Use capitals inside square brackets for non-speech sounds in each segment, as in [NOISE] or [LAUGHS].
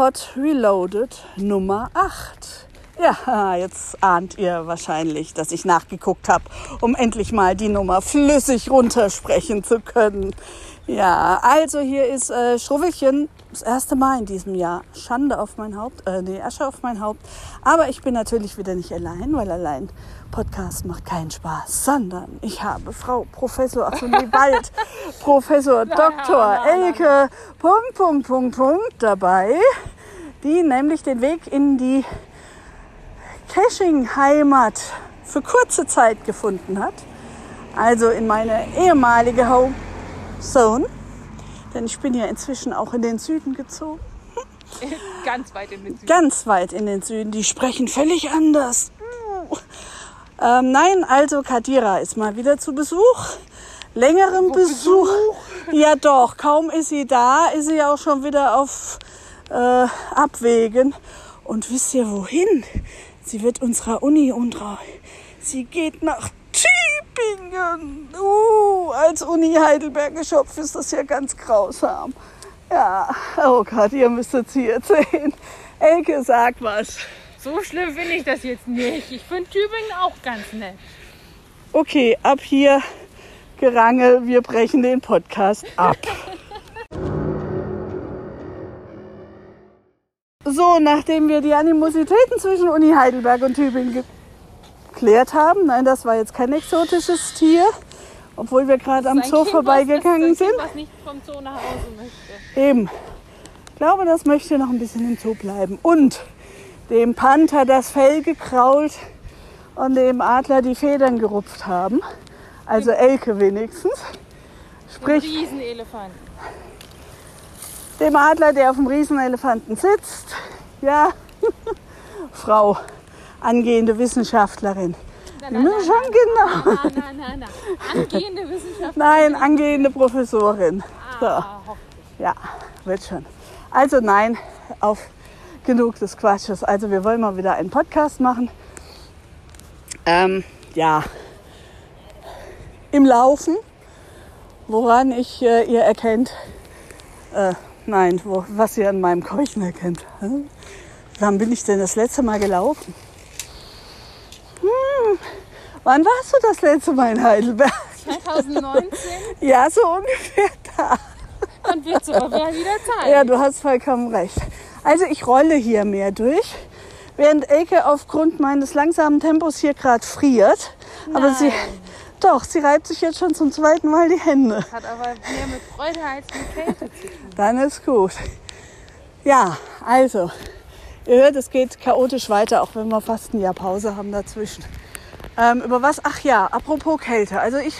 Pod Reloaded Nummer 8. Ja, jetzt ahnt ihr wahrscheinlich, dass ich nachgeguckt habe, um endlich mal die Nummer flüssig runtersprechen zu können. Ja, also hier ist äh, Schruffelchen das erste Mal in diesem Jahr. Schande auf mein Haupt, äh, nee, Asche auf mein Haupt. Aber ich bin natürlich wieder nicht allein, weil allein Podcast macht keinen Spaß, sondern ich habe Frau Professor, ach nee, [LAUGHS] bald Professor Dr. Elke Punkt, Punkt, Punkt, Punkt dabei, die nämlich den Weg in die Caching-Heimat für kurze Zeit gefunden hat. Also in meine ehemalige Home Zone. Denn ich bin ja inzwischen auch in den Süden gezogen. [LAUGHS] Ganz weit in den Süden. Ganz weit in den Süden. Die sprechen völlig anders. Ähm, nein, also Kadira ist mal wieder zu Besuch. Längerem Besuch. Ja doch, kaum ist sie da, ist sie auch schon wieder auf äh, Abwägen. Und wisst ihr wohin? Sie wird unserer Uni untreu. Sie geht nach Tübingen. Uh, als Uni Heidelberg geschopft ist das ja ganz grausam. Ja, oh Gott, ihr müsst es hier sehen. Elke, sag was. So schlimm finde ich das jetzt nicht. Ich finde Tübingen auch ganz nett. Okay, ab hier Gerangel, wir brechen den Podcast ab. [LAUGHS] So, nachdem wir die Animositäten zwischen Uni Heidelberg und Tübingen geklärt haben, nein, das war jetzt kein exotisches Tier, obwohl wir gerade am Ein Zoo Kind, vorbeigegangen was, das, sind. das Kind, was nicht vom Zoo nach Hause möchte. Eben. Ich glaube, das möchte noch ein bisschen im Zoo bleiben. Und dem Panther das Fell gekrault und dem Adler die Federn gerupft haben. Also Elke wenigstens. Ein Sprich, Riesenelefanten. Dem Adler, der auf dem Riesenelefanten sitzt. Ja, [LAUGHS] Frau, angehende Wissenschaftlerin. Wir nein, müssen schon genau. nein, nein, nein. Angehende Wissenschaftler. Nein, angehende Professorin. So. Ah, hoffentlich. Ja, wird schon. Also nein, auf genug des Quatsches. Also wir wollen mal wieder einen Podcast machen. Ähm, ja, im Laufen, woran ich äh, ihr erkennt, äh, nein, wo, was ihr an meinem Keuchen erkennt. Hm? Wann bin ich denn das letzte Mal gelaufen? Hm, wann warst du das letzte Mal in Heidelberg? 2019, [LAUGHS] Ja, so ungefähr da. dann wird es aber wieder Zeit. Ja, du hast vollkommen recht. Also ich rolle hier mehr durch, während Elke aufgrund meines langsamen Tempos hier gerade friert. Aber sie, doch, sie reibt sich jetzt schon zum zweiten Mal die Hände. Hat aber mehr mit Freude als mit Kälte zu tun. Dann ist gut. Ja, also, ihr hört, es geht chaotisch weiter, auch wenn wir fast ein Jahr Pause haben dazwischen. Ähm, über was? Ach ja, apropos Kälte. Also ich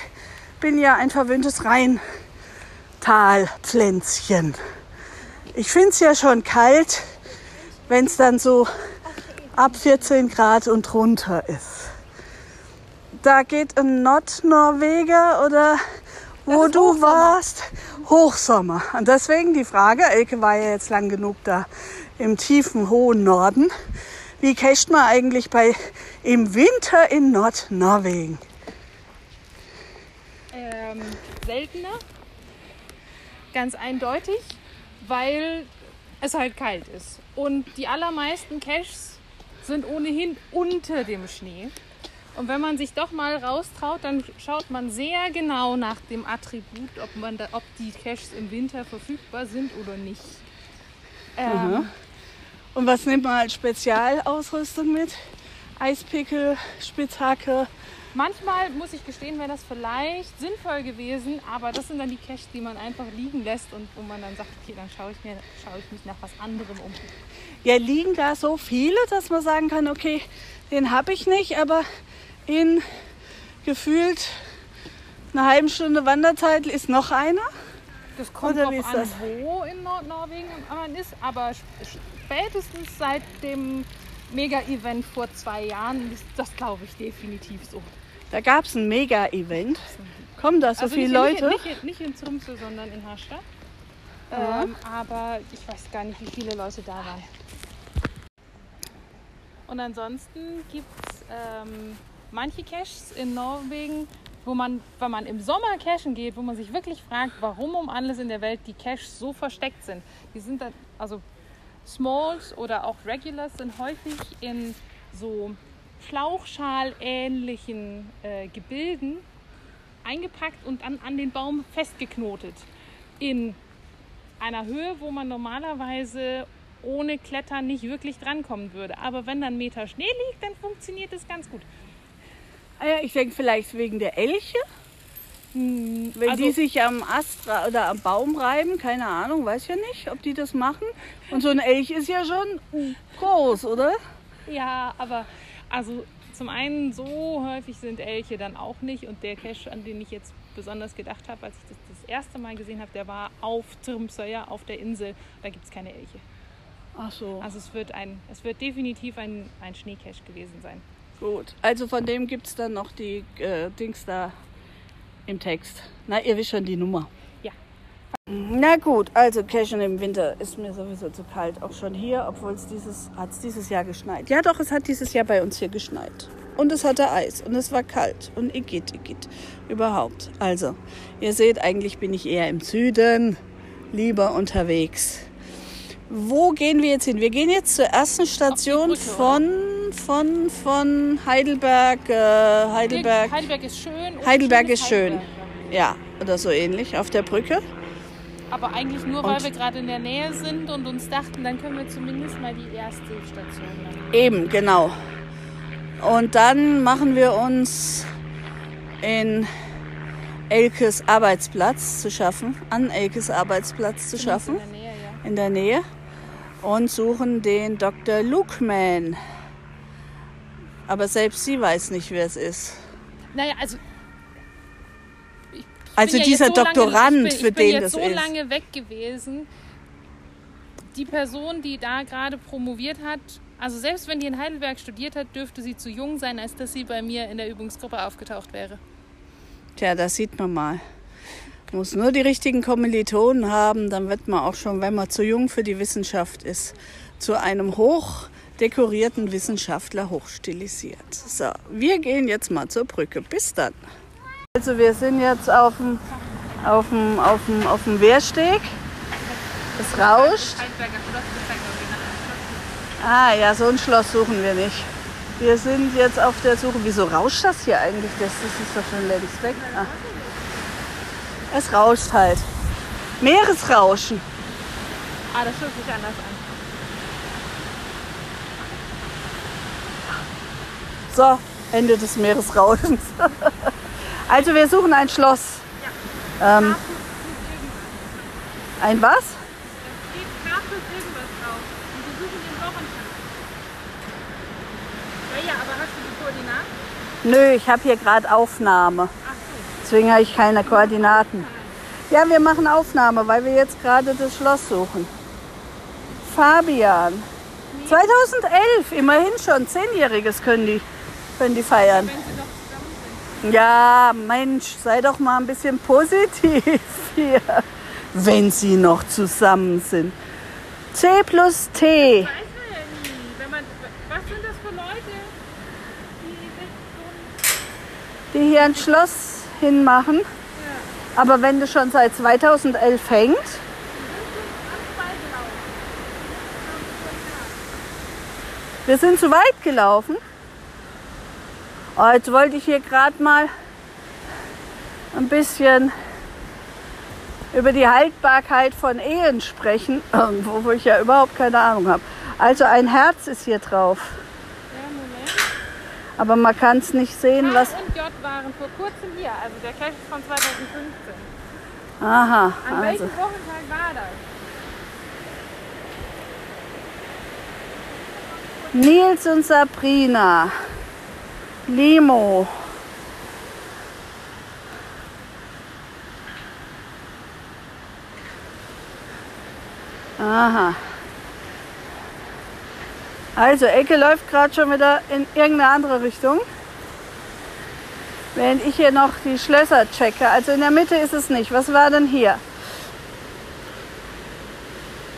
bin ja ein verwöhntes Rheintalpflänzchen. Ich finde es ja schon kalt, wenn es dann so ab 14 Grad und drunter ist. Da geht ein Nordnorweger oder wo du Hochsommer. warst, Hochsommer. Und deswegen die Frage, Elke war ja jetzt lang genug da im tiefen, hohen Norden. Wie cacht man eigentlich bei im Winter in Nordnorwegen? Ähm, seltener, ganz eindeutig, weil es halt kalt ist. Und die allermeisten Caches sind ohnehin unter dem Schnee. Und wenn man sich doch mal raustraut, dann schaut man sehr genau nach dem Attribut, ob, man da, ob die Caches im Winter verfügbar sind oder nicht. Ähm, Und was nimmt man als Spezialausrüstung mit? Eispickel, Spitzhacke. Manchmal muss ich gestehen, wäre das vielleicht sinnvoll gewesen, aber das sind dann die Caches, die man einfach liegen lässt und wo man dann sagt, okay, dann schaue ich, mir, schaue ich mich nach was anderem um. Ja, liegen da so viele, dass man sagen kann, okay, den habe ich nicht, aber in gefühlt einer halben Stunde Wanderzeit ist noch einer. Das kommt Oder an, das? wo in Nordnorwegen man ist, aber spätestens seit dem Mega-Event vor zwei Jahren ist das, glaube ich, definitiv so. Da gab es ein Mega-Event. Kommen da so also viele nicht, Leute? Nicht, nicht, nicht in Tromsø, sondern in Harstad. Ähm, aber ich weiß gar nicht, wie viele Leute da waren. Und ansonsten gibt es ähm, manche Caches in Norwegen, wo man, wenn man im Sommer cachen geht, wo man sich wirklich fragt, warum um alles in der Welt die Caches so versteckt sind. Die sind dann, also Smalls oder auch Regulars sind häufig in so Schlauchschal-ähnlichen äh, Gebilden eingepackt und dann an den Baum festgeknotet. In einer Höhe, wo man normalerweise ohne Klettern nicht wirklich drankommen würde. Aber wenn dann Meter Schnee liegt, dann funktioniert es ganz gut. Ah ich denke vielleicht wegen der Elche. Hm, Wenn Also- die sich am Ast oder am Baum reiben, keine Ahnung, weiß ja nicht, ob die das machen. Und so ein Elch ist ja schon groß, oder? Ja, aber also zum einen so häufig sind Elche dann auch nicht und der Cache, an den ich jetzt besonders gedacht habe, als ich das das erste Mal gesehen habe, der war auf Tirmsøya, auf der Insel. Da gibt es keine Elche. Ach so. Also es wird ein, es wird definitiv ein, ein Schneecache gewesen sein. Gut. Also von dem gibt es dann noch die äh, Dings da im Text. Na, ihr wisst schon die Nummer. Ja. Na gut, also Cashen im Winter ist mir sowieso zu kalt. Auch schon hier, obwohl es dieses, hat es dieses Jahr geschneit. Ja doch, es hat dieses Jahr bei uns hier geschneit. Und es hatte Eis und es war kalt und igitt, igitt. Überhaupt. Also, ihr seht, eigentlich bin ich eher im Süden, lieber unterwegs. Wo gehen wir jetzt hin? Wir gehen jetzt zur ersten Station Brücke, von, von, von Heidelberg, äh, Heidelberg. Heidelberg ist schön. Heidelberg ist schön. Heidelberg. Ja, oder so ähnlich, auf der Brücke. Aber eigentlich nur, weil Und- wir gerade in der Nähe sind und uns dachten, dann können wir zumindest mal die erste Station machen. Eben, genau. Und dann machen wir uns in Elkes Arbeitsplatz zu schaffen, an Elkes Arbeitsplatz zu schaffen, In der Nähe, ja. in der Nähe, und suchen den Dr. Lukeman. Aber selbst sie weiß nicht, wer es ist. Naja, also. Ich Also ja dieser so Doktorand, lange, ich bin, für ich bin den jetzt das so ist. lange weg gewesen. Die Person, die da gerade promoviert hat, also selbst wenn die in Heidelberg studiert hat, dürfte sie zu jung sein, als dass sie bei mir in der Übungsgruppe aufgetaucht wäre. Tja, das sieht man mal. Muss nur die richtigen Kommilitonen haben, dann wird man auch schon, wenn man zu jung für die Wissenschaft ist, zu einem hochdekorierten Wissenschaftler hochstilisiert. So, wir gehen jetzt mal zur Brücke. Bis dann. Also wir sind jetzt auf dem, auf dem, auf dem, auf dem Wehrsteg. Es rauscht. Ah ja, so ein Schloss suchen wir nicht. Wir sind jetzt auf der Suche. Wieso rauscht das hier eigentlich? Das, das ist doch schon längst weg. Ah. Es rauscht halt. Meeresrauschen. Ah, das fühlt sich anders an. So, Ende des Meeresrauschens. also wir suchen ein Schloss. Ähm, ein was? Ja, ja, aber hast du die Koordinaten? Nö, ich habe hier gerade Aufnahme. Ach so. Deswegen habe ich keine Koordinaten. Ja, wir machen Aufnahme, weil wir jetzt gerade das Schloss suchen. Fabian. 2011, immerhin schon. Zehnjähriges können die, können die feiern. Wenn. Ja, Mensch, sei doch mal ein bisschen positiv [LAUGHS] hier. Wenn sie noch zusammen sind. C plus T. Man. Wenn was sind das für Leute, die hier ein Schloss hinmachen. Aber wenn das schon seit 2011 hängt, wir sind zu weit gelaufen. Oh, jetzt wollte ich hier gerade mal ein bisschen über die Haltbarkeit von Ehen sprechen, [CLEARS THROAT] wo ich ja überhaupt keine Ahnung habe. Also ein Herz ist hier drauf, Ja, Moment. aber man kann es nicht sehen, H was. und J waren vor kurzem hier. Also der Cache ist von 2015. Aha, An also. welchem Wochentag war das? Nils und Sabrina. Limo. Aha. Also, Ecke läuft gerade schon wieder in irgendeine andere Richtung. Während ich hier noch die Schlösser checke. Also in der Mitte ist es nicht. Was war denn hier?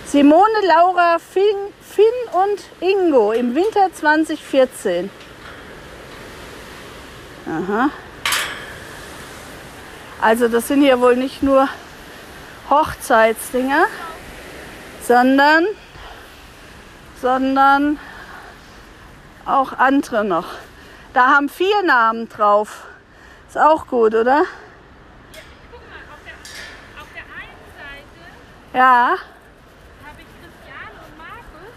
Simone, Laura, Finn, Finn und Ingo im Winter 2014. Aha. Also das sind hier wohl nicht nur Hochzeitsdinger, sondern sondern auch andere noch. Da haben vier Namen drauf. Ist auch gut, oder? Guck mal, auf der, auf der einen Seite Ja. habe ich Christiane und Markus.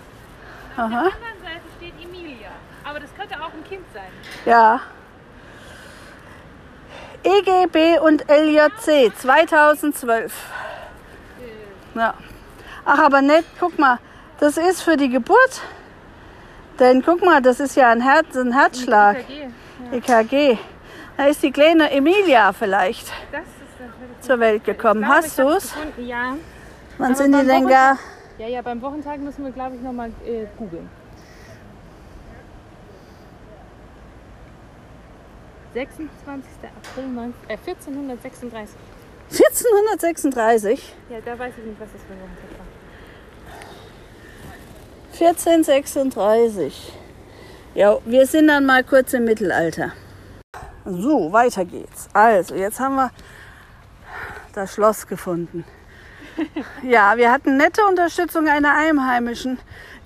Und auf Aha. der anderen Seite steht Emilia. Aber das könnte auch ein Kind sein. Ja. EGB und LJC 2012. Ja. Ach, aber nett, guck mal, das ist für die Geburt. Denn guck mal, das ist ja ein, Herz, ein Herzschlag. EKG. EKG. Da ist die kleine Emilia vielleicht zur Welt gekommen. Glaube, Hast du's? gefunden, Ja. Wann sind die denn gar? Ja, ja, beim Wochentag müssen wir, glaube ich, nochmal äh, googeln. 26. April 19, äh, 1436. 1436? Ja, da weiß ich nicht, was das für ein Wochentag war. 1436. Ja, wir sind dann mal kurz im Mittelalter. So, weiter geht's. Also, jetzt haben wir das Schloss gefunden. [LAUGHS] Ja, wir hatten nette Unterstützung einer Einheimischen,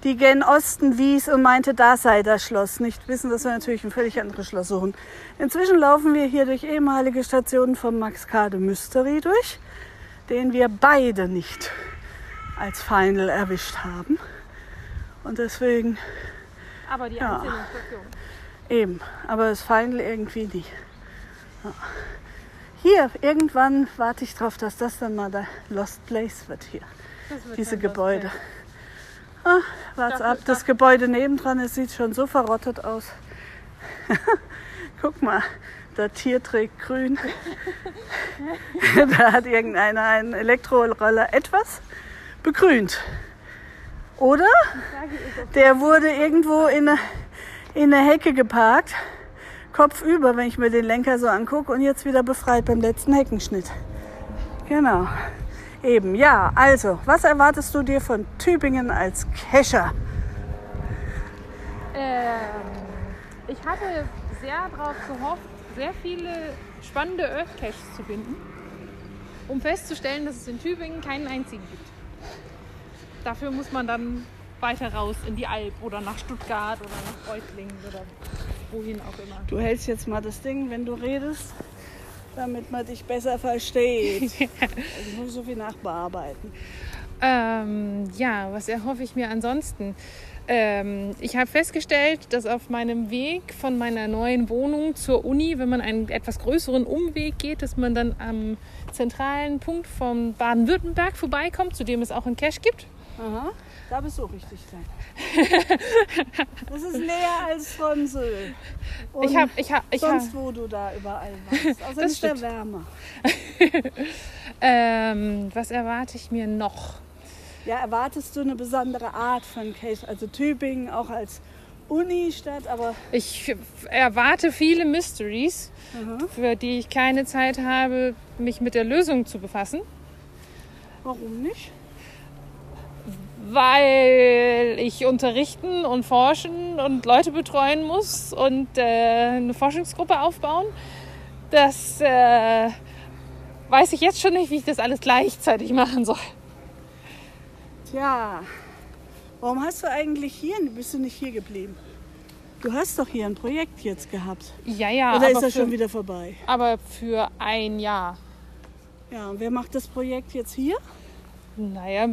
die gen Osten wies und meinte, da sei das Schloss. Nicht wissen, dass wir natürlich ein völlig anderes Schloss suchen. Inzwischen laufen wir hier durch ehemalige Stationen vom Max Kade Mystery durch, den wir beide nicht als Final erwischt haben. Und deswegen Aber die Ja. einzelnen Stationen. eben, aber das Final irgendwie nicht. Ja. Hier, irgendwann warte ich drauf, dass das dann mal der Lost Place wird hier. Wird Diese Gebäude. Ah, warte ab, das Gebäude nebendran, es sieht schon so verrottet aus. [LAUGHS] Guck mal, der Tier trägt grün. [LAUGHS] da hat irgendeiner einen Elektroroller etwas begrünt. Oder der wurde irgendwo in eine, in eine Hecke geparkt, Kopf über, wenn ich mir den Lenker so angucke und jetzt wieder befreit beim letzten Heckenschnitt. Genau. Eben, ja. Also, was erwartest du dir von Tübingen als Kescher? Ähm, ich hatte sehr darauf gehofft, sehr viele spannende Earth Caches zu finden, um festzustellen, dass es in Tübingen keinen einzigen gibt. Dafür muss man dann weiter raus in die Alp oder nach Stuttgart oder nach Reutlingen oder wohin auch immer. Du hältst jetzt mal das Ding, wenn du redest, damit man dich besser versteht. [LAUGHS] also ich muss so viel nachbearbeiten. Ähm, ja, was erhoffe ich mir ansonsten? Ähm, ich habe festgestellt, dass auf meinem Weg von meiner neuen Wohnung zur Uni, wenn man einen etwas größeren Umweg geht, dass man dann am zentralen Punkt von Baden-Württemberg vorbeikommt, zu dem es auch einen Cache gibt. Aha, da bist du richtig dann. [LAUGHS] Das ist näher als Stronsel. Und Ich habe, ich habe, ich sonst wo du da überall warst. Also [LAUGHS] Das ist der wärmer. [LAUGHS] Ähm, was erwarte ich mir noch? Ja, erwartest du eine besondere Art von Cache? Also Tübingen auch als Unistadt, aber Ich erwarte viele Mysteries, für die ich keine Zeit habe, mich mit der Lösung zu befassen. warum nicht? Weil ich unterrichten und forschen und Leute betreuen muss und äh, eine Forschungsgruppe aufbauen. Das äh, weiß ich jetzt schon nicht, wie ich das alles gleichzeitig machen soll. Tja, warum hast du eigentlich hier, bist du nicht hier geblieben? Du hast doch hier ein Projekt jetzt gehabt. Ja, ja, Oder ist das schon für, wieder vorbei? aber für ein Jahr. Ja, und wer macht das Projekt jetzt hier? Naja,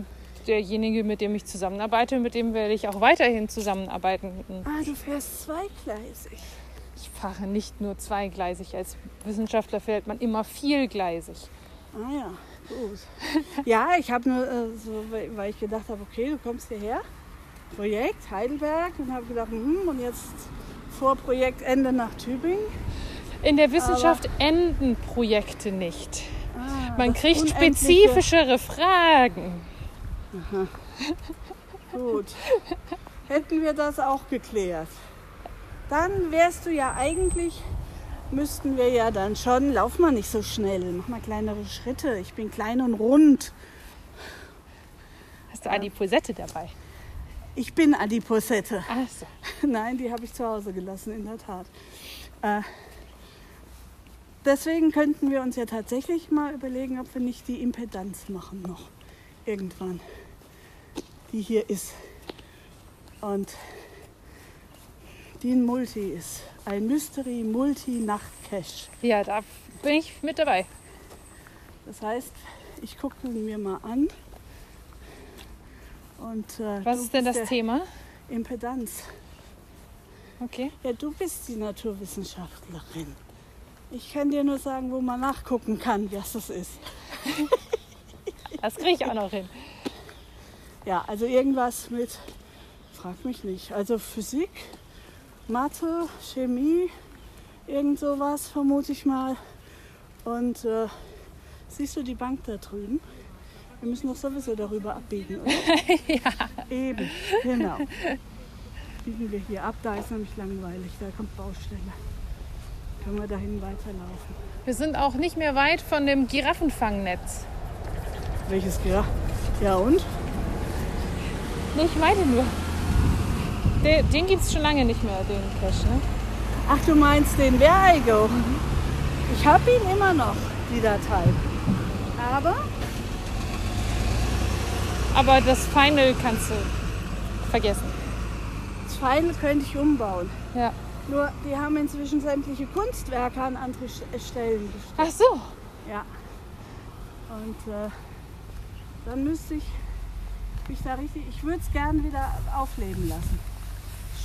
derjenige, mit dem ich zusammenarbeite, mit dem werde ich auch weiterhin zusammenarbeiten. Ah, du fährst zweigleisig. Ich fahre nicht nur zweigleisig. Als Wissenschaftler fährt man immer vielgleisig. Ah ja, gut. [LAUGHS] ja, ich habe nur äh, so, weil ich gedacht habe, okay, du kommst hierher, Projekt Heidelberg und habe gedacht, hm, und jetzt vor Projektende nach Tübingen. In der Wissenschaft enden Projekte nicht. Ah, Man kriegt spezifischere Fragen. [LAUGHS] Gut. Hätten wir das auch geklärt. Dann wärst du ja eigentlich, müssten wir ja dann schon, lauf mal nicht so schnell, mach mal kleinere Schritte. Ich bin klein und rund. Hast du Adiposette dabei? Ich bin Adiposette. Achso. [LAUGHS] Nein, die habe ich zu Hause gelassen, in der Tat. Äh, deswegen könnten wir uns ja tatsächlich mal überlegen, ob wir nicht die Impedanz machen noch. Irgendwann. Die hier ist. Und DIN Multi ist ein Mystery Multi Nacht Cache. Ja, da bin ich mit dabei. Das heißt, ich gucke mir mal an. Und, äh, Was ist denn das Thema? Impedanz. Okay. Ja, du bist die Naturwissenschaftlerin. Ich kann dir nur sagen, wo man nachgucken kann, was das ist. Das kriege ich auch noch hin. Ja, also irgendwas mit, frag mich nicht, also Physik, Mathe, Chemie, irgend sowas vermute ich mal. Und äh, siehst du die Bank da drüben? Wir müssen doch sowieso darüber abbiegen, oder? [LAUGHS] ja. Eben, genau. Biegen wir hier ab, da ist nämlich langweilig, da kommt Baustelle. Können wir dahin weiterlaufen. Wir sind auch nicht mehr weit von dem Giraffenfangnetz. Welches Gira? Ja und? Nee, ich meine nur. Den, den gibt es schon lange nicht mehr, den Cache, ne? Ach, du meinst den Verigo? Ich habe ihn immer noch, die Datei. Aber Aber das Final kannst du vergessen. das Final könnte ich umbauen. Ja. Nur, die haben inzwischen sämtliche Kunstwerke an andere St- Stellen gestellt. Ach so. Ja. Und äh, dann müsste ich mich da richtig. Ich würde es gern wieder aufleben lassen.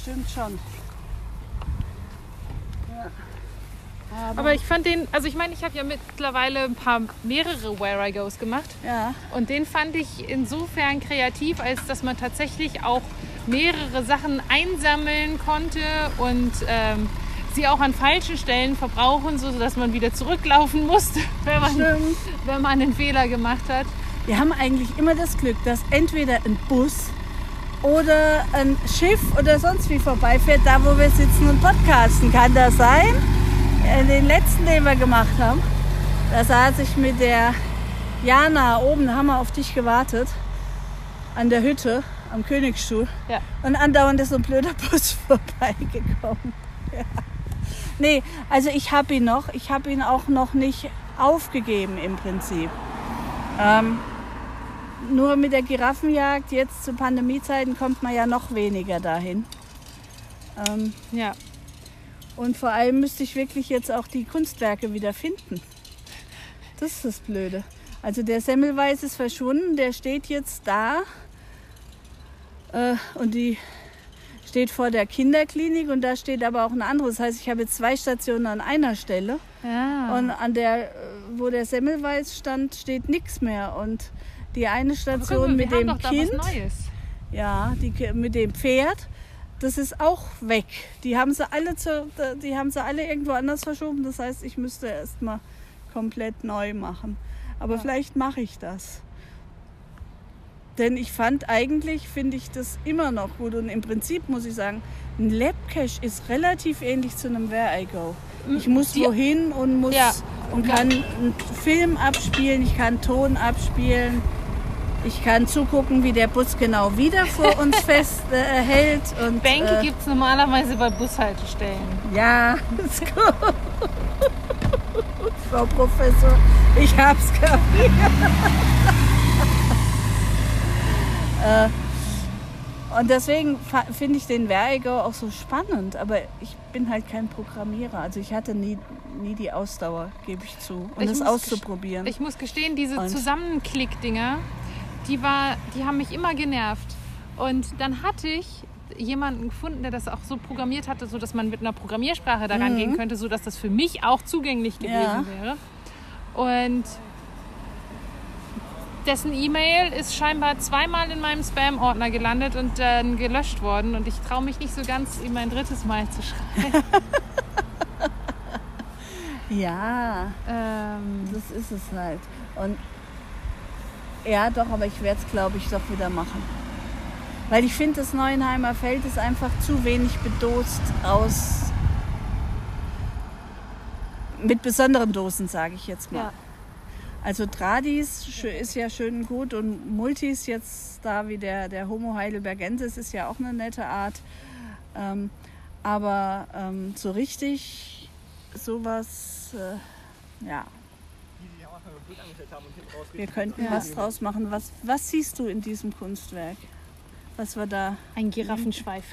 Stimmt schon. Ja. Aber ich fand den, also ich meine, ich habe ja mittlerweile ein paar mehrere Where I Goes gemacht. ja, Und den fand ich insofern kreativ, als dass man tatsächlich auch mehrere Sachen einsammeln konnte und ähm, sie auch an falschen Stellen verbrauchen, sodass man wieder zurücklaufen musste, [LAUGHS] wenn man, stimmt. wenn man einen Fehler gemacht hat. Wir haben eigentlich immer das Glück, dass entweder ein Bus oder ein Schiff oder sonst wie vorbeifährt, da wo wir sitzen und podcasten. Kann das sein? Äh, Den letzten, den wir gemacht haben, da saß ich mit der Jana oben, haben wir auf dich gewartet, an der Hütte, am Königsstuhl. Ja. Und andauernd ist so ein blöder Bus [LAUGHS] vorbeigekommen. Ja. Nee, also ich habe ihn noch. Ich habe ihn auch noch nicht aufgegeben im Prinzip. Ähm, nur mit der Giraffenjagd jetzt zu Pandemiezeiten kommt man ja noch weniger dahin. Ähm, Ja. und vor allem müsste ich wirklich jetzt auch die Kunstwerke wieder finden. Das ist das Blöde. Also der Semmelweis ist verschwunden, der steht jetzt da äh, und die steht vor der Kinderklinik und da steht aber auch ein anderes. Das heißt, ich habe jetzt zwei Stationen an einer Stelle Ja. und an der, wo der Semmelweis stand, steht nichts mehr. Und die eine Station mit wir dem Kind, Neues. ja, die mit dem Pferd, das ist auch weg. Die haben sie alle, zu, die haben sie alle irgendwo anders verschoben. Das heißt, ich müsste erst mal komplett neu machen. Aber vielleicht mache ich das. Denn ich fand eigentlich, finde ich das immer noch gut. Und im Prinzip muss ich sagen, ein Labcache ist relativ ähnlich zu einem Where I Go. Ich muss Die- wohin und muss Ja. und kann einen Film abspielen, ich kann Ton abspielen. Ich kann zugucken, wie der Bus genau wieder vor uns [LAUGHS] festhält. Äh, und, Bänke äh, gibt es normalerweise bei Bushaltestellen. Ja, [LAUGHS] ist gut. [LAUGHS] Frau Professor, ich hab's kapiert. äh, und deswegen finde ich den Vertigo auch so spannend. Aber ich bin halt kein Programmierer. Also ich hatte nie, nie die Ausdauer, gebe ich zu. Und Ich es muss auszuprobieren. Ich muss gestehen, diese Zusammenklick-Dinger, die, war, die haben mich immer genervt. Und dann hatte ich jemanden gefunden, der das auch so programmiert hatte, so dass man mit einer Programmiersprache daran gehen könnte, so dass das für mich auch zugänglich gewesen Ja. wäre. Und dessen E-Mail ist scheinbar zweimal in meinem Spam-Ordner gelandet und dann gelöscht worden. Und ich traue mich nicht so ganz, ihm ein drittes Mal zu schreiben. [LAUGHS] ja, ähm, das ist es halt. Und ja, doch, aber ich werde es, glaube ich, doch wieder machen. Weil ich finde, das Neuenheimer Feld ist einfach zu wenig bedost aus. Mit besonderen Dosen, sage ich jetzt mal. Ja. Also Tradis ist ja schön und gut und Multis jetzt da wie der, der Homo heidelbergensis ist ja auch eine nette Art. Ähm, aber ähm, so richtig sowas, äh, ja, wir könnten Ja. was draus machen. Was, was siehst du in diesem Kunstwerk? Was war da? Ein Giraffenschweif.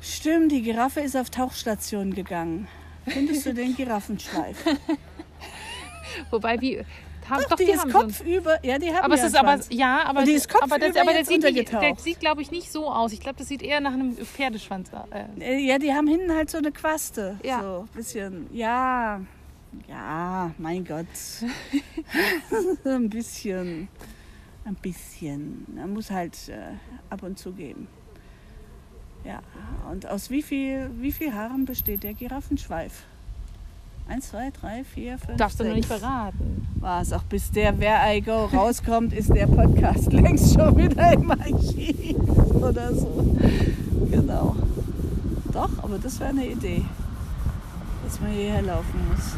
Stimmt, die Giraffe ist auf Tauchstation gegangen. Findest du den Giraffenschweif? [LAUGHS] Wobei, wie. Haben, Doch, die, die ist haben so einen- kopfüber. Ja, die haben Aber es ja ist aber, ja, aber, Und die ist aber, das, aber der jetzt sieht, nicht, der sieht glaube ich, nicht so aus. Ich glaube, das sieht eher nach einem Pferdeschwanz aus. Äh, Äh, Ja, die haben hinten halt so eine Quaste. Ja. So ein bisschen. Ja. Ja, mein Gott. [LAUGHS] ein bisschen. Ein bisschen. Man muss halt äh, ab und zu geben. Ja. Und aus wie viel, wie viel Haaren besteht der Giraffenschweif? Eins, zwei, drei, vier, fünf. darfst du noch nicht verraten. War es auch bis der Where I Go rauskommt, ist der Podcast längst schon wieder im Archiv oder so. Genau. Doch, aber das wäre eine Idee, dass man hierher laufen muss.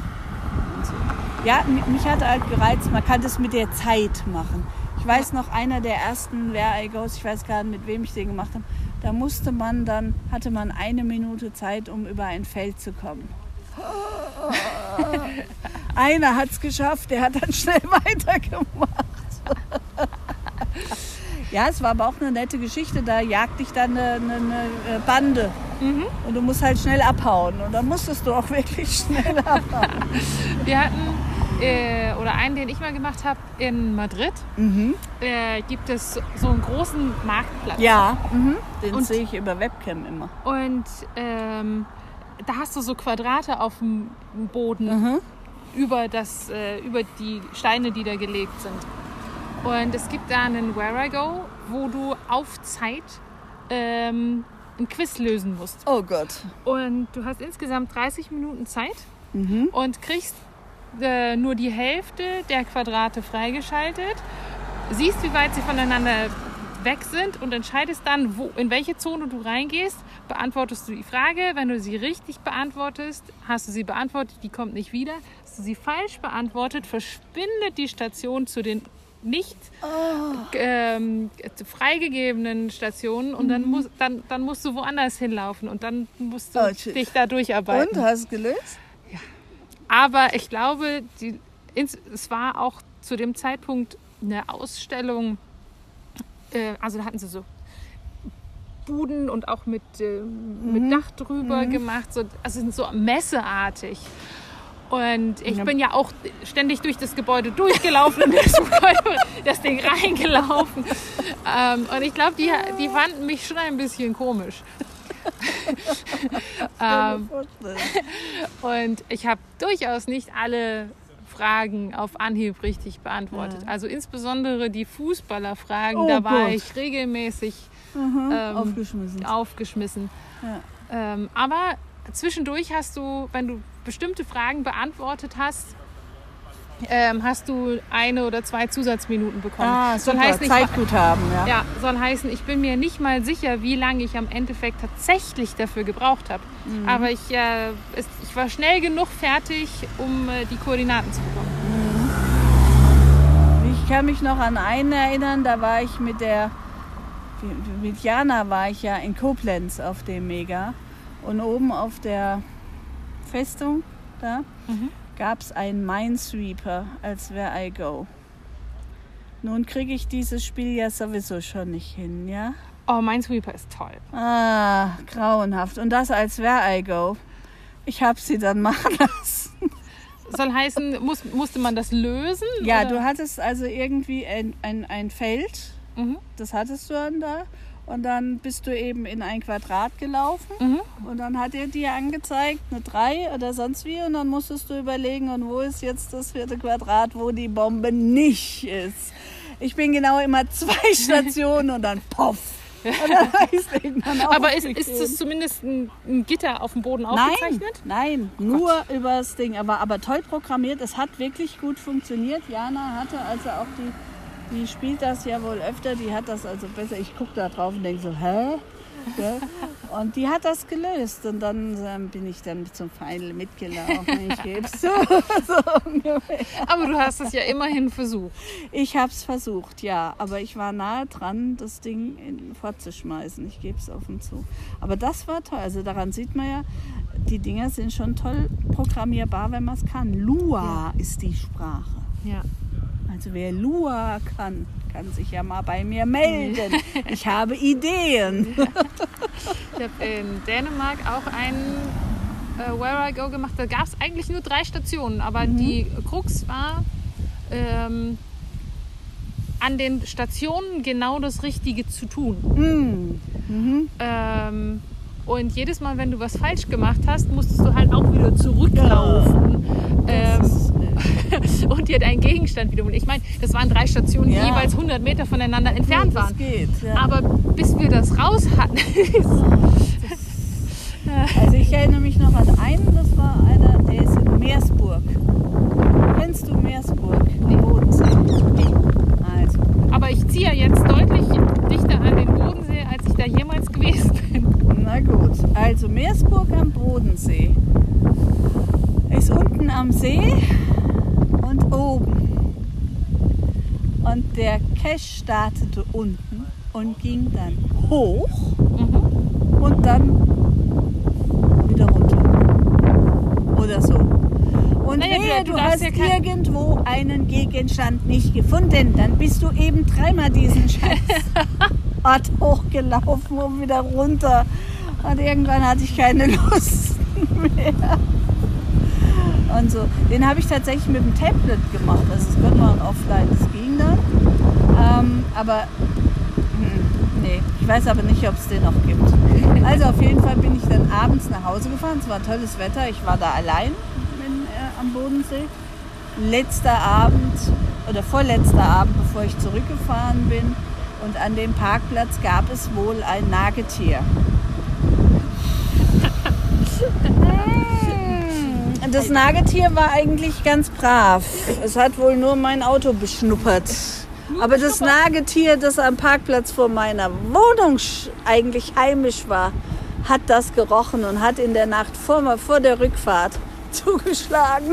Ja, mi- mich hat halt gereizt, man kann das mit der Zeit machen. Ich weiß noch, einer der ersten Where I Goes, ich weiß gar nicht, mit wem ich den gemacht habe, da musste man dann, hatte man eine Minute Zeit, um über ein Feld zu kommen. [LAUGHS] Einer hat es geschafft, der hat dann schnell [LAUGHS] weitergemacht. ja, es war aber auch eine nette Geschichte. Da jagt dich dann eine, eine, eine Bande. Und du musst halt schnell abhauen. Und dann musstest du auch [LAUGHS] wirklich schnell abhauen. Wir hatten, äh, oder einen, den ich mal gemacht habe, in Madrid, äh, gibt es so einen großen Marktplatz. Ja, mhm. den sehe ich über Webcam immer. Und ähm, da hast du so Quadrate auf dem Boden über, das, äh, über die Steine, die da gelegt sind. Und es gibt da einen Where I Go, wo du auf Zeit ähm, ein Quiz lösen musst. Oh Gott. Und du hast insgesamt 30 Minuten Zeit und kriegst äh, nur die Hälfte der Quadrate freigeschaltet, siehst, wie weit sie voneinander weg sind und entscheidest dann, wo, in welche Zone du reingehst. Beantwortest du die Frage. Wenn du sie richtig beantwortest, hast du sie beantwortet, die kommt nicht wieder. Hast du sie falsch beantwortet, verschwindet die Station zu den nicht ähm, freigegebenen Stationen und dann, muss, dann, dann musst du woanders hinlaufen und dann musst du Oh, dich da durcharbeiten. Und, hast du gelöst? Aber ich glaube, die, es war auch zu dem Zeitpunkt eine Ausstellung, äh, also da hatten sie so Buden und auch mit, äh, mit Dach drüber gemacht, so, also so messeartig. Und ich Ja. bin ja auch ständig durch das Gebäude durchgelaufen und das, das Ding reingelaufen. Ähm, und ich glaube, die, die fanden mich schon ein bisschen komisch. [LAUGHS] ähm, und ich habe durchaus nicht alle Fragen auf Anhieb richtig beantwortet. Also insbesondere die Fußballerfragen, Oh da war Gott. ich regelmäßig ähm, Aufgeschmissen. aufgeschmissen. Ja. Ähm, aber zwischendurch hast du, wenn du bestimmte Fragen beantwortet hast, ähm, hast du eine oder zwei Zusatzminuten bekommen. Ah, soll heißen, ich, Zeitguthaben, ja. ja, soll heißen, ich bin mir nicht mal sicher, wie lange ich am Endeffekt tatsächlich dafür gebraucht habe. Mhm. Aber ich, äh, es, ich war schnell genug fertig, um äh, die Koordinaten zu bekommen. Ich kann mich noch an einen erinnern, da war ich mit der, mit Jana war ich ja in Koblenz auf dem Mega. Und oben auf der Festung da gab es einen Minesweeper als Where I Go. Nun kriege ich dieses Spiel ja sowieso schon nicht hin, ja? Oh, Minesweeper ist toll. Ah, grauenhaft. Und das als Where I Go. Ich habe sie dann machen [LAUGHS] lassen. Soll heißen, muss, musste man das lösen? Ja, oder? du hattest also irgendwie ein, ein, ein Feld, Mhm. das hattest du dann da. Und dann bist du eben in ein Quadrat gelaufen. Mhm. Und dann hat er dir angezeigt, eine 3 oder sonst wie. Und dann musstest du überlegen, und wo ist jetzt das vierte Quadrat, wo die Bombe nicht ist. Ich bin genau immer zwei [LAUGHS] Stationen und dann poff. Aber ist, ist es zumindest ein, ein Gitter auf dem Boden Nein, aufgezeichnet? nein, nur übers Ding. Aber, aber toll programmiert. Es hat wirklich gut funktioniert. Jana hatte also auch die, die spielt das ja wohl öfter. Die hat das also besser. Ich gucke da drauf und denke so, hä? Ja. Und die hat das gelöst. Und dann ähm, bin ich dann zum Pfeil mitgelaufen. Ich gebe. [LAUGHS] So ungefähr. Aber du hast es ja immerhin versucht. Ich habe es versucht, ja. Aber ich war nahe dran, das Ding in, fortzuschmeißen. Ich gebe es offen zu. Aber das war toll. Also daran sieht man ja, die Dinger sind schon toll programmierbar, wenn man es kann. Lua ist die Sprache. Ja. Also wer Lua kann, kann sich ja mal bei mir melden. Ich habe Ideen. [LAUGHS] Ich habe in Dänemark auch einen äh, Where I Go gemacht. Da gab es eigentlich nur drei Stationen, aber die Krux war, ähm, an den Stationen genau das Richtige zu tun. Mm. Ähm, und jedes Mal, wenn du was falsch gemacht hast, musstest du halt auch wieder zurücklaufen ähm, [LAUGHS] und dir deinen Gegenstand wiederholen. Ich meine, das waren drei Stationen, die Ja. jeweils 100 Meter voneinander entfernt Das waren. geht. Ja. Aber bis wir das raus hatten, [LAUGHS] Also ich erinnere mich noch an einen, das war einer, der ist in Meersburg. Kennst du Meersburg? Die Bodensee. Also, aber ich ziehe ja jetzt deutlich dichter an den Bodensee, als ich da jemals gewesen bin. na gut. Also Meersburg am Bodensee. Ist unten am See und oben. Und der Cache startete unten und ging dann hoch Mhm. und dann wieder runter. Oder so. Und Naja, du- wehe, du du, hast ja irgendwo einen Gegenstand nicht gefunden, dann bist du eben dreimal diesen Scheißort [LAUGHS] hochgelaufen und wieder runter. Und irgendwann hatte ich keine Lust [LAUGHS] mehr. Und so. Den habe ich tatsächlich mit dem Tablet gemacht. Also das konnte man offline, das ging dann. Ähm, aber hm, nee, ich weiß aber nicht, ob es den noch gibt. Also auf jeden Fall bin ich dann abends nach Hause gefahren. Es war tolles Wetter. Ich war da allein in, äh, am Bodensee. Letzter Abend oder vorletzter Abend, bevor ich zurückgefahren bin. Und an dem Parkplatz gab es wohl ein Nagetier. Hm, [LAUGHS] Das Nagetier war eigentlich ganz brav. Es hat wohl nur mein Auto beschnuppert. Aber das Nagetier, das am Parkplatz vor meiner Wohnung eigentlich heimisch war, hat das gerochen und hat in der Nacht vor, vor der Rückfahrt zugeschlagen.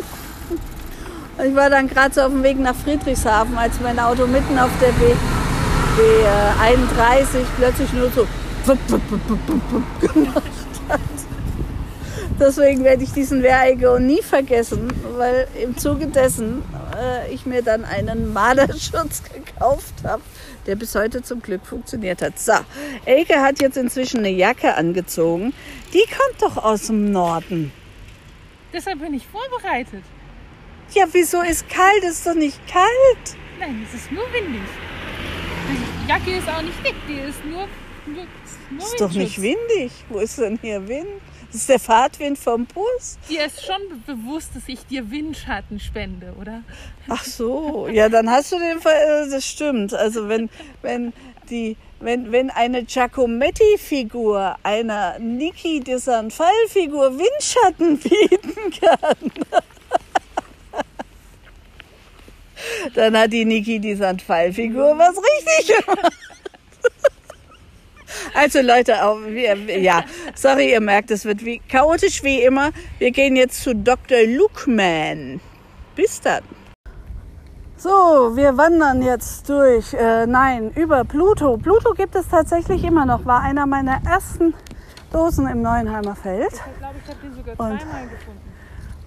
Ich war dann gerade so auf dem Weg nach Friedrichshafen, als mein Auto mitten auf der B, B31 plötzlich nur so Deswegen werde ich diesen Wehrego nie vergessen, weil im Zuge dessen äh, ich mir dann einen Marderschutz [LAUGHS] gekauft habe, der bis heute zum Glück funktioniert hat. So, Elke hat jetzt inzwischen eine Jacke angezogen. Die kommt doch aus dem Norden. Deshalb bin ich vorbereitet. Ja, wieso ist kalt? Ist doch nicht kalt. Nein, es ist nur windig. Die Jacke ist auch nicht dick, die ist nur, nur, nur Ist doch nicht windig. Wo ist denn hier Wind? Das ist der Fahrtwind vom Bus. Dir ist schon be- bewusst, dass ich dir Windschatten spende, oder? Ach so, ja, dann hast du den Fall, äh, das stimmt. Also wenn, wenn die, wenn, wenn eine Giacometti-Figur einer Niki de Sanfal-Figur Windschatten [LAUGHS] bieten kann, dann hat die Niki die Sanfal-Figur was richtig gemacht. Also Leute, auch wir, ja, sorry, ihr merkt, es wird wie chaotisch wie immer. Wir gehen jetzt zu Dr. Lookman. Bis dann. So, wir wandern jetzt durch, äh, nein, über Pluto. Pluto gibt es tatsächlich immer noch, war einer meiner ersten Dosen im Neuenheimer Feld. Ich glaube, ich habe den sogar Und- zweimal gefunden.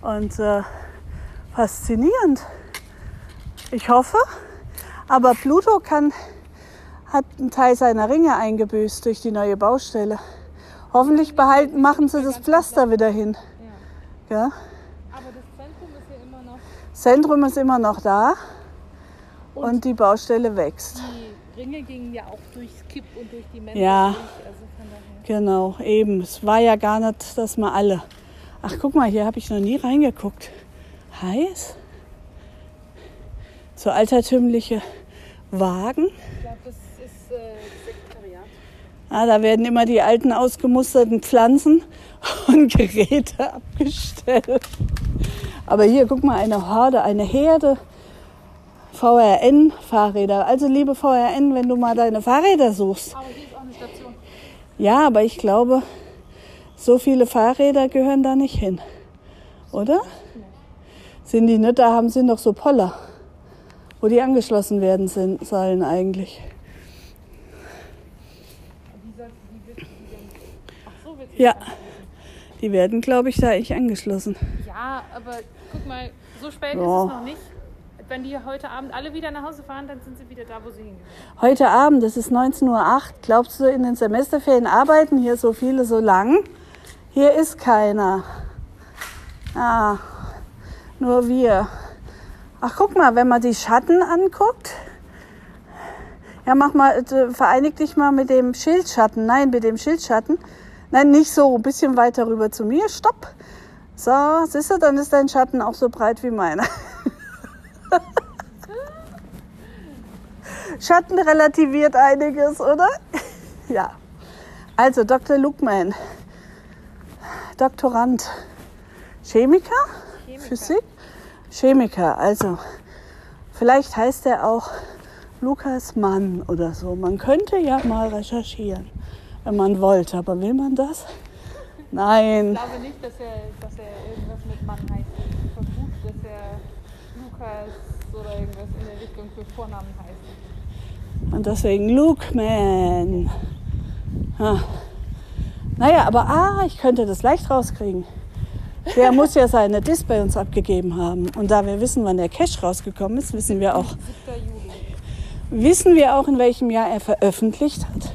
Und äh, faszinierend. Ich hoffe. Aber Pluto kann, hat einen Teil seiner Ringe eingebüßt durch die neue Baustelle. Hoffentlich behalten, machen sie das Pflaster wieder hin. Ja. Aber das Zentrum ist ja immer noch. Zentrum ist immer noch da und die Baustelle wächst. Die Ringe gingen ja auch durchs Kipp und durch die Männer Ja. durch. Also. Genau, eben. Es war ja gar nicht, dass wir alle. Ach, guck mal, hier habe ich noch nie reingeguckt. Heiß? So altertümliche Wagen. Ich glaube, das äh, Sekretariat. Ah, da werden immer die alten ausgemusterten Pflanzen [LAUGHS] und Geräte abgestellt. Aber hier, guck mal, eine Horde, eine Herde VRN-Fahrräder. Also liebe VRN, wenn du mal deine Fahrräder suchst. Aber hier ist auch eine Station. Ja, aber ich glaube, so viele Fahrräder gehören da nicht hin. Oder? Sind die nicht? Da haben sie noch so Poller, wo die angeschlossen werden sind, sollen eigentlich. Die sagt, die wird, die werden. Ach so wird Ja, die werden, glaube ich, da eigentlich angeschlossen. Ja, aber guck mal, so spät Ja. ist es noch nicht. wenn die heute Abend alle wieder nach Hause fahren, dann sind sie wieder da, wo sie hingehen. Heute Abend, es ist 19.08 Uhr. Glaubst du, in den Semesterferien arbeiten hier so viele so lang? Hier ist keiner. Ah, nur wir. Ach, guck mal, wenn man die Schatten anguckt. Ja, mach mal, äh, vereinig dich mal mit dem Schildschatten. Nein, mit dem Schildschatten. Nein, nicht so. Ein bisschen weiter rüber zu mir. Stopp. So, siehst du, dann ist dein Schatten auch so breit wie meiner. [LAUGHS] Schatten relativiert einiges, oder? [LAUGHS] Ja. Also Dr. Lukman, Doktorand, Chemiker, Chemiker. Physik, Chemiker. Also vielleicht heißt er auch Lukas Mann oder so. Man könnte ja mal recherchieren, wenn man wollte. Aber will man das? Nein. Ich glaube nicht, dass er, dass er irgendwas mit Mann heißt. Ich vermute, dass er Lukas oder irgendwas in der Richtung für Vornamen heißt. Und deswegen Lukeman. Ah. Naja, aber ah, ich könnte das leicht rauskriegen. Der muss ja seine Disk bei uns abgegeben haben. Und da wir wissen, wann der Cache rausgekommen ist, wissen wir auch, 7. Juli. wissen wir auch, in welchem Jahr er veröffentlicht hat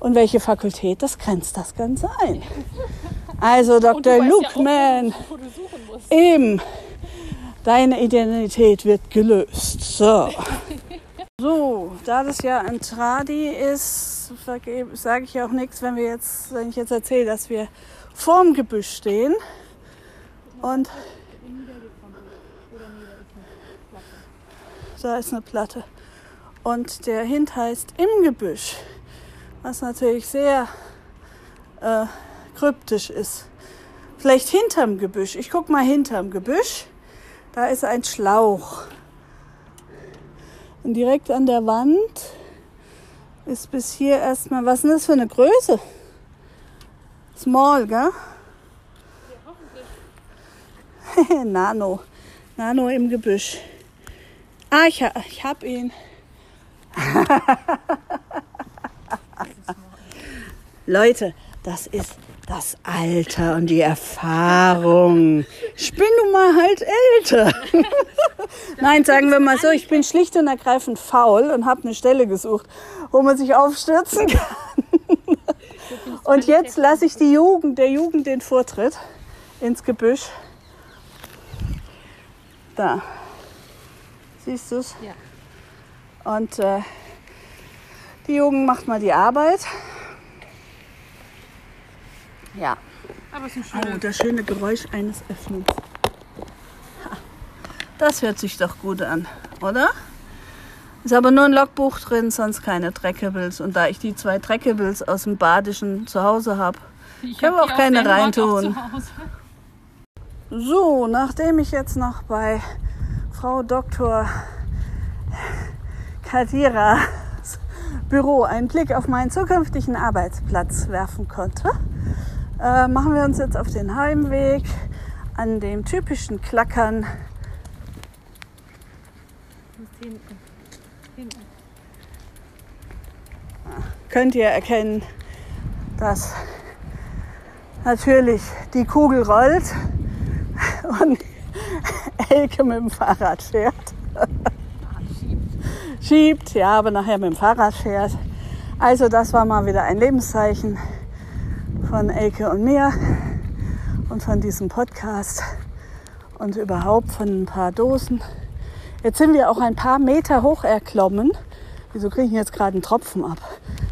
und welche Fakultät. Das grenzt das Ganze ein. Also [LAUGHS] du Dr. ja Lukeman, musst. eben, deine Identität wird gelöst. So. [LAUGHS] So, da das ja ein Tradi ist, sage ich auch nichts, wenn wir jetzt, wenn ich jetzt erzähle, dass wir vorm Gebüsch stehen. Und da ist eine Platte. Und der Hint heißt im Gebüsch, was natürlich sehr äh, kryptisch ist. Vielleicht hinterm Gebüsch. Ich guck mal hinterm Gebüsch. Da ist ein Schlauch. Und direkt an der Wand ist bis hier erstmal, was ist denn das für eine Größe? Small, gell? [LAUGHS] Nano. Nano im Gebüsch. Ah, ich, ich hab ihn. [LAUGHS] Leute, das ist das Alter und die Erfahrung. Ich bin nun mal halt älter. [LAUGHS] Nein, sagen wir mal so, ich bin schlicht und ergreifend faul und habe eine Stelle gesucht, wo man sich aufstürzen [LAUGHS] kann. Und jetzt lasse ich die Jugend, der Jugend den Vortritt ins Gebüsch. Da. Siehst du's? Ja. Und äh, die Jugend macht mal die Arbeit. Ja. Aber es ist ein Oh, schöner. das schöne Geräusch eines Öffnens. Das hört sich doch gut an, oder? Ist aber nur ein Logbuch drin, sonst keine Trackables. Und da ich die zwei Trackables aus dem Badischen zu Hause habe, Ich können wir hab auch keine reintun. auch. So, nachdem ich jetzt noch bei Frau Dr. Kadiras Büro einen Blick auf meinen zukünftigen Arbeitsplatz werfen konnte, äh, machen wir uns jetzt auf den Heimweg an dem typischen Klackern. Hinten. Hinten. Könnt ihr erkennen, dass natürlich die Kugel rollt und [LAUGHS] Elke mit dem Fahrrad fährt. [LAUGHS] schiebt, ja, aber nachher mit dem Fahrrad fährt. Also das war mal wieder ein Lebenszeichen von Elke und mir und von diesem Podcast und überhaupt von ein paar Dosen. Jetzt sind wir auch ein paar Meter hoch erklommen. Wieso kriege ich jetzt gerade einen Tropfen ab?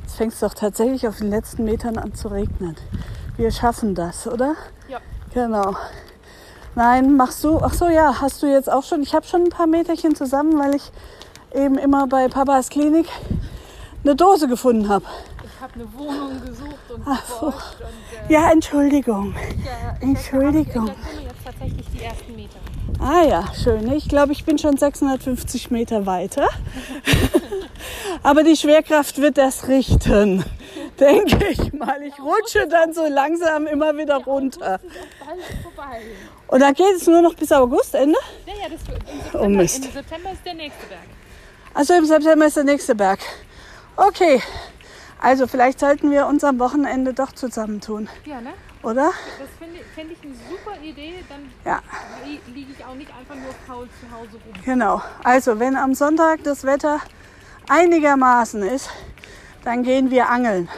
Jetzt fängt es doch tatsächlich auf den letzten Metern an zu regnen. Wir schaffen das, oder? Ja. Genau. Nein, machst du? Ach so, ja, hast du jetzt auch schon? Ich habe schon ein paar Meterchen zusammen, weil ich eben immer bei Papas Klinik eine Dose gefunden habe. Ich habe eine Wohnung gesucht und Ach so. und äh, Ja, Entschuldigung. ich Entschuldigung. erkenne jetzt tatsächlich die ersten Meter. Ah ja, schön. Ich glaube, ich bin schon 650 Meter weiter. [LAUGHS] Aber die Schwerkraft wird das richten, [LAUGHS] denke ich mal. Ich rutsche dann so langsam immer wieder runter. Und dann geht es nur noch bis Augustende. Ja, ja, das wird im September, Oh, Mist. Im September ist der nächste Berg. Also im September ist der nächste Berg. Okay, also vielleicht sollten wir uns am Wochenende doch zusammentun Ja, ne? oder? Das finde fänd ich eine super Idee. Dann Ja, li- liege ich auch nicht einfach nur faul zu Hause rum. genau. Also, wenn am Sonntag das Wetter einigermaßen ist, dann gehen wir angeln,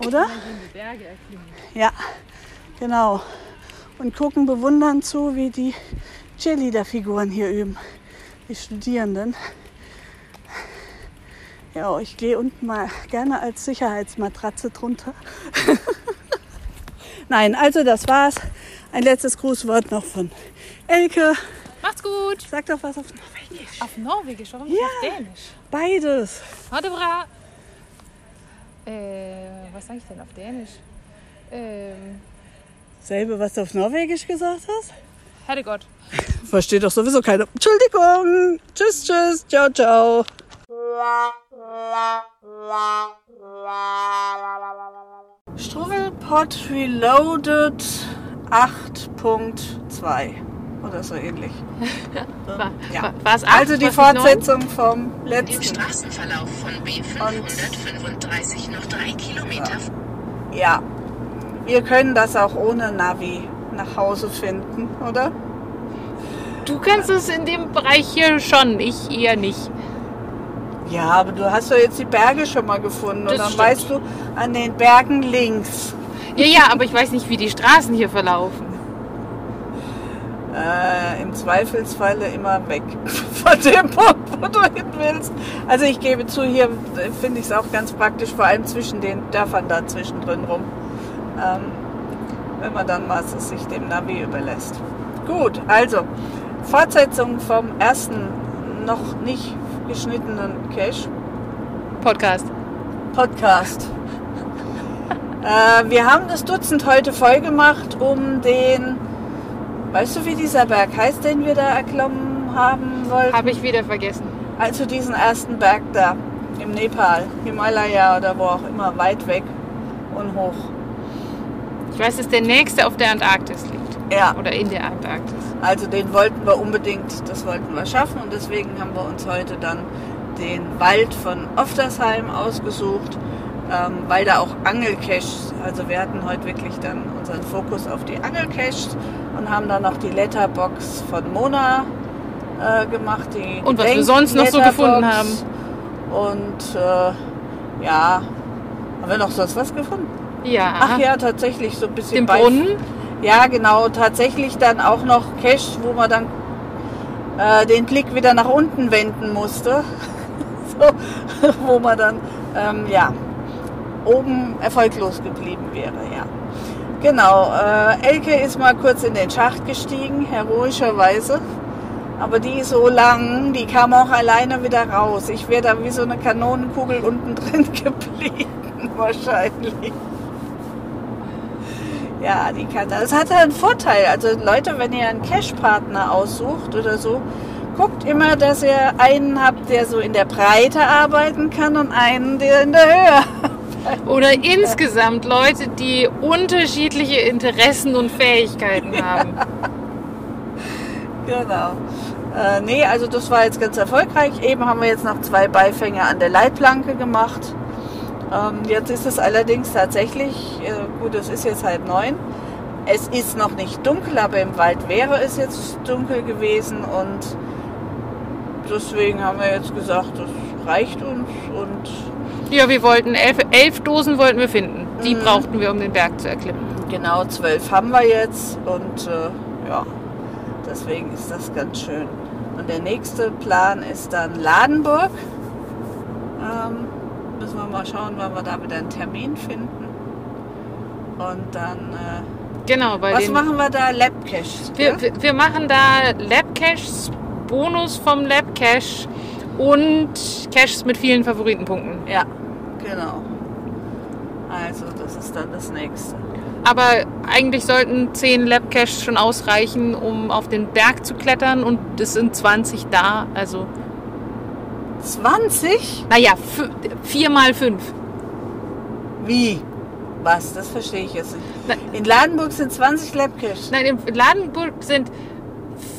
oder? Dann gehen wir Berge erklimmen. Ja, genau. Und gucken bewundernd zu, wie die Cheerleader-Figuren hier üben, die Studierenden. Ja, ich gehe unten mal gerne als Sicherheitsmatratze drunter. [LAUGHS] Nein, also das war's. Ein letztes Grußwort noch von Elke. Macht's gut. Sag doch was auf Norwegisch. Auf Norwegisch, warum nicht Ja. auf Dänisch? Beides. Warte, bra. Äh, was sag ich denn auf Dänisch? Ähm, Selbe, was du auf Norwegisch gesagt hast? Herrgott. [LAUGHS] Versteht doch sowieso keiner. Entschuldigung. Tschüss, tschüss. Ciao, ciao. Struwelpot Reloaded 8.2 oder so ähnlich. [LAUGHS] War, Ja. war, war's acht? Also die? Fortsetzung vom Im letzten. Straßenverlauf von B535 noch drei Kilometer Ja. Wir können das auch ohne Navi nach Hause finden, oder? Du kannst es in dem Bereich hier schon, ich eher nicht. Ja, aber du hast doch jetzt die Berge schon mal gefunden und Das dann stimmt. weißt du an den Bergen links. Ja, ja, aber ich weiß nicht, wie die Straßen hier verlaufen. Äh, Im Zweifelsfalle immer weg [LAUGHS] von dem Punkt, wo du hin willst. Also ich gebe zu, hier finde ich es auch ganz praktisch, vor allem zwischen den Dörfern da zwischendrin rum. Ähm, wenn man dann mal sich dem Navi überlässt. Gut, also Fortsetzung vom ersten noch nicht geschnittenen Cache. Podcast. Podcast. [LAUGHS] äh, wir haben das Dutzend heute voll gemacht, um den, weißt du, wie dieser Berg heißt, den wir da erklommen haben wollten? Habe ich wieder vergessen. Also diesen ersten Berg da im Nepal, Himalaya oder wo auch immer, weit weg und hoch. Ich weiß, dass der nächste auf der Antarktis liegt. Ja, Oder in der Antarktis. also den wollten wir unbedingt, das wollten wir schaffen und deswegen haben wir uns heute dann den Wald von Oftersheim ausgesucht, ähm, weil da auch Angelcaches, also wir hatten heute wirklich dann unseren Fokus auf die Angelcaches und haben dann noch die Letterbox von Mona äh, gemacht. Die Und was wir Denk- sonst noch so gefunden haben. Und äh, ja, haben wir noch sonst was gefunden? Ja. Ach ja, tatsächlich so ein bisschen Den Brunnen. Ja, genau. Tatsächlich dann auch noch Cash, wo man dann äh, den Blick wieder nach unten wenden musste. [LAUGHS] so, wo man dann, ähm, ja, oben erfolglos geblieben wäre, ja. Genau, äh, Elke ist mal kurz in den Schacht gestiegen, heroischerweise. Aber die ist so lang, die kam auch alleine wieder raus. Ich wäre da wie so eine Kanonenkugel unten drin [LAUGHS] geblieben, wahrscheinlich. Ja, die kann das. hat einen Vorteil. Also Leute, wenn ihr einen Cash-Partner aussucht oder so, guckt immer, dass ihr einen habt, der so in der Breite arbeiten kann und einen, der in der Höhe. Oder insgesamt Leute, die unterschiedliche Interessen und Fähigkeiten haben. Genau. Äh, nee, also das war jetzt ganz erfolgreich. Eben haben wir jetzt noch zwei Beifänge an der Leitplanke gemacht. Ähm, jetzt ist es allerdings tatsächlich, äh, gut, es ist jetzt halb neun. Es ist noch nicht dunkel, aber im Wald wäre es jetzt dunkel gewesen und deswegen haben wir jetzt gesagt, das reicht uns und Ja, wir wollten elf, elf Dosen wollten wir finden. Die Mhm. brauchten wir, um den Berg zu erklimmen. genau zwölf haben wir jetzt und äh, ja, deswegen ist das ganz schön. Und der nächste Plan ist dann Ladenburg. Ähm, müssen wir mal schauen, wann wir da wieder einen Termin finden. Und dann, äh, Genau, bei was machen wir da? Labcache. wir, wir, wir machen da Lab-Caches, Bonus vom Lab-Cache und Caches mit vielen Favoritenpunkten. Ja, genau. Also, das ist dann das nächste. Aber eigentlich sollten 10 Lab-Caches schon ausreichen, um auf den Berg zu klettern und es sind 20 da. Also, 20? naja, 4 mal 5. Wie? Was? Das verstehe ich jetzt nicht. In Ladenburg sind 20 Labcaches. Nein, in Ladenburg sind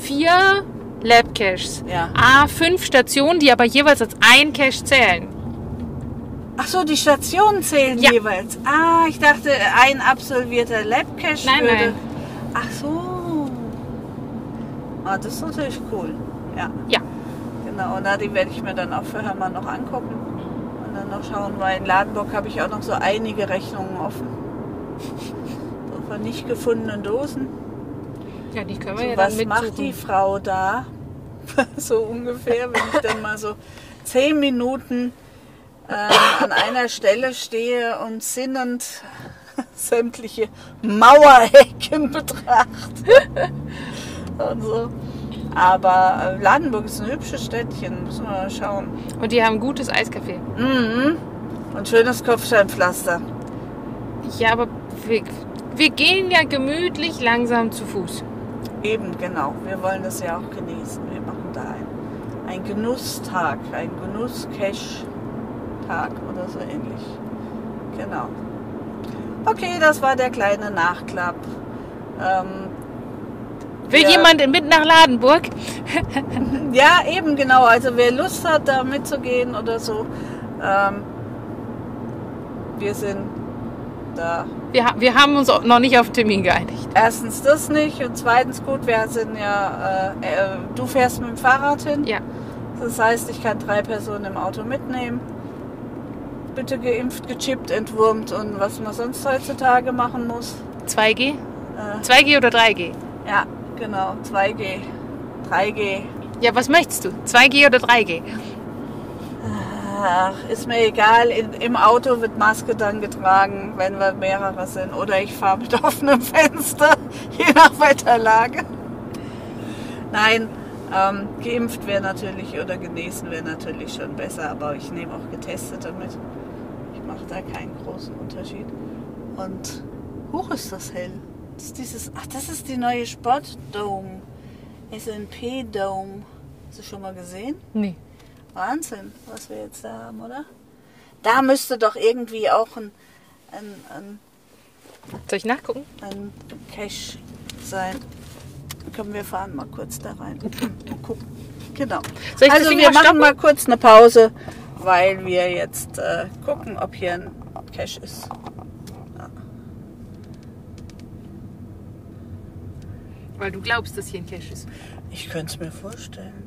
vier Lab-Caches. Ja. A, fünf Stationen, die aber jeweils als ein Cache zählen. Ach so, die Stationen zählen Ja. jeweils. Ah, ich dachte, ein absolvierter Labcache Nein, würde. nein. Ach so. Ah, das ist natürlich cool. Ja, Ja. Genau. Na, die werde ich mir dann auch für Hermann noch angucken. Und dann noch schauen, weil in Ladenburg habe ich auch noch so einige Rechnungen offen. [LAUGHS] So von nicht gefundenen Dosen. Ja, die können wir So, ja dann was mitsuchen. macht die Frau da? [LAUGHS] so ungefähr, wenn ich dann mal so zehn Minuten ähm, an einer Stelle stehe und sinnend [LAUGHS] sämtliche Mauerhecken betrachte. und so. Aber äh, Ladenburg ist ein hübsches Städtchen, müssen wir mal schauen. Und die haben gutes Eiscafé. Mhm. Und schönes Kopfsteinpflaster. Ja, aber wir, wir gehen ja gemütlich langsam zu Fuß. Eben, genau. Wir wollen das ja auch genießen. Wir machen da ein, ein Genusstag, ein Genuss-Cash-Tag oder so ähnlich. Genau. Okay, das war der kleine Nachklapp. Ähm, Will Ja. jemand mit nach Ladenburg? [LAUGHS] ja, eben genau. Also wer Lust hat, da mitzugehen oder so, ähm, wir sind da. Wir, wir haben uns noch nicht auf Termin geeinigt. Erstens das nicht und zweitens gut, wir sind ja, äh, äh, du fährst mit dem Fahrrad hin. Ja. Das heißt, ich kann drei Personen im Auto mitnehmen. Bitte geimpft, gechippt, entwurmt und was man sonst heutzutage machen muss. 2G? Äh, 2G oder 3G? ja, genau. 2G, 3G. Ja, was möchtest du? 2G oder 3G? Ach, ist mir egal. In, Im Auto wird Maske dann getragen, wenn wir mehrere sind. Oder ich fahre mit [LAUGHS] offenem Fenster, je nach Wetterlage. Nein, ähm, geimpft wäre natürlich oder genesen wäre natürlich schon besser, aber ich nehme auch Getestete mit. Ich mache da keinen großen Unterschied. Und hoch ist das hell. Das ist dieses, ach, das ist die neue Sportdome. SNP Dome. Hast du schon mal gesehen? Nee. Wahnsinn, was wir jetzt da haben, oder? Da müsste doch irgendwie auch ein, ein, ein, Soll ich nachgucken? ein Cache sein. Komm, wir fahren mal kurz da rein. Mal gucken. Genau. Soll ich Also wir mal machen stoppen? mal kurz eine Pause, weil wir jetzt äh, gucken, ob hier ein Cache ist. Weil du glaubst, dass hier ein Cache ist. Ich könnte es mir vorstellen.